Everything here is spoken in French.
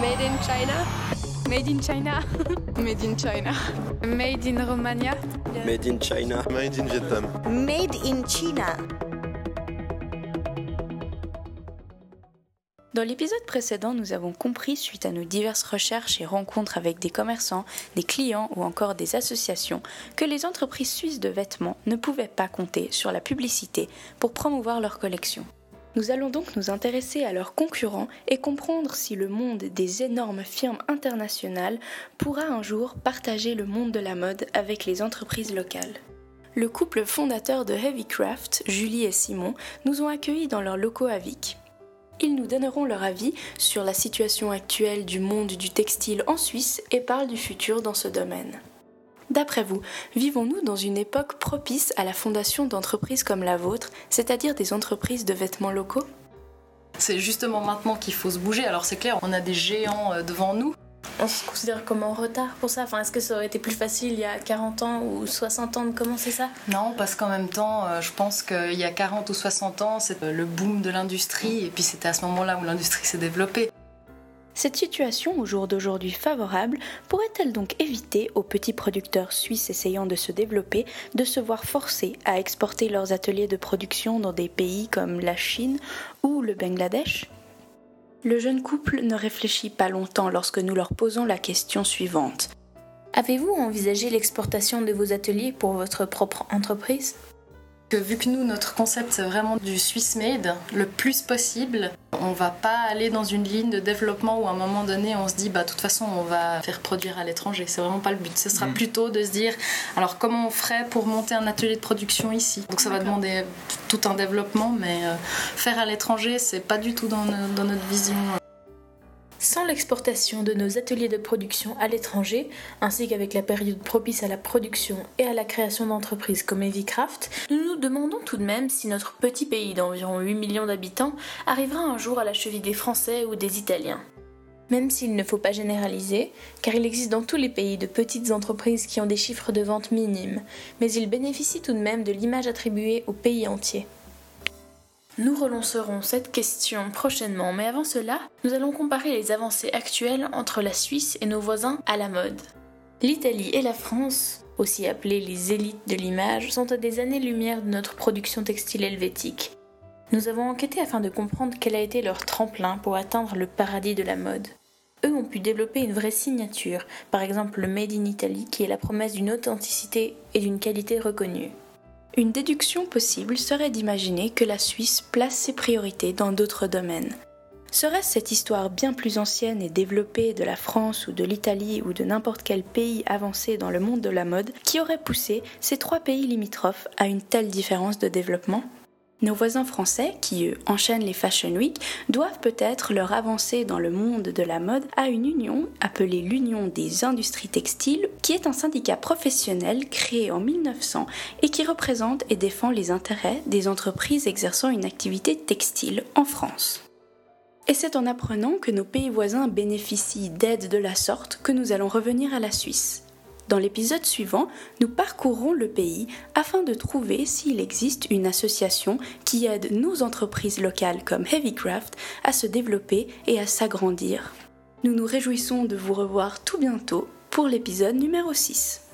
Made in China? Made in China. Made in China. Made in Romania. Made in China. Made in Vietnam. Made in China. Dans l'épisode précédent, nous avons compris, suite à nos diverses recherches et rencontres avec des commerçants, des clients ou encore des associations, que les entreprises suisses de vêtements ne pouvaient pas compter sur la publicité pour promouvoir leur collection. Nous allons donc nous intéresser à leurs concurrents et comprendre si le monde des énormes firmes internationales pourra un jour partager le monde de la mode avec les entreprises locales. Le couple fondateur de Heavycraft, Julie et Simon, nous ont accueillis dans leurs locaux à Vic. Ils nous donneront leur avis sur la situation actuelle du monde du textile en Suisse et parlent du futur dans ce domaine. D'après vous, vivons-nous dans une époque propice à la fondation d'entreprises comme la vôtre, c'est-à-dire des entreprises de vêtements locaux? C'est justement maintenant qu'il faut se bouger. Alors c'est clair, on a des géants euh, devant nous. On se considère comme en retard pour ça enfin, Est-ce que ça aurait été plus facile il y a 40 ans ou 60 ans de commencer ça? Non, parce qu'en même temps, euh, je pense qu'il y a 40 ou 60 ans, c'est le boom de l'industrie, et puis c'était à ce moment-là où l'industrie s'est développée. Cette situation, au jour d'aujourd'hui favorable, pourrait-elle donc éviter aux petits producteurs suisses essayant de se développer de se voir forcés à exporter leurs ateliers de production dans des pays comme la Chine ou le Bangladesh? Le jeune couple ne réfléchit pas longtemps lorsque nous leur posons la question suivante. Avez-vous envisagé l'exportation de vos ateliers pour votre propre entreprise? Que vu que nous, notre concept, c'est vraiment du Swiss made, le plus possible, on va pas aller dans une ligne de développement où à un moment donné, on se dit, bah, de toute façon, on va faire produire à l'étranger. C'est vraiment pas le but. Ce sera mm. plutôt de se dire, alors, comment on ferait pour monter un atelier de production ici? Donc, ça va demander tout un développement, mais euh, faire à l'étranger, c'est pas du tout dans, dans notre vision. Sans l'exportation de nos ateliers de production à l'étranger, ainsi qu'avec la période propice à la production et à la création d'entreprises comme Heavycraft, nous nous demandons tout de même si notre petit pays d'environ 8 millions d'habitants arrivera un jour à la cheville des Français ou des Italiens. Même s'il ne faut pas généraliser, car il existe dans tous les pays de petites entreprises qui ont des chiffres de vente minimes, mais ils bénéficient tout de même de l'image attribuée au pays entier. Nous relancerons cette question prochainement, mais avant cela, nous allons comparer les avancées actuelles entre la Suisse et nos voisins à la mode. L'Italie et la France, aussi appelées les élites de l'image, sont à des années-lumière de notre production textile helvétique. Nous avons enquêté afin de comprendre quel a été leur tremplin pour atteindre le paradis de la mode. Eux ont pu développer une vraie signature, par exemple le Made in Italy qui est la promesse d'une authenticité et d'une qualité reconnue. Une déduction possible serait d'imaginer que la Suisse place ses priorités dans d'autres domaines. Serait-ce cette histoire bien plus ancienne et développée de la France ou de l'Italie ou de n'importe quel pays avancé dans le monde de la mode qui aurait poussé ces trois pays limitrophes à une telle différence de développement? Nos voisins français, qui eux enchaînent les Fashion Week, doivent peut-être leur avancer dans le monde de la mode à une union appelée l'Union des industries textiles, qui est un syndicat professionnel créé en 1900 et qui représente et défend les intérêts des entreprises exerçant une activité textile en France. Et c'est en apprenant que nos pays voisins bénéficient d'aides de la sorte que nous allons revenir à la Suisse. Dans l'épisode suivant, nous parcourrons le pays afin de trouver s'il existe une association qui aide nos entreprises locales comme Heavycraft à se développer et à s'agrandir. Nous nous réjouissons de vous revoir tout bientôt pour l'épisode numéro 6.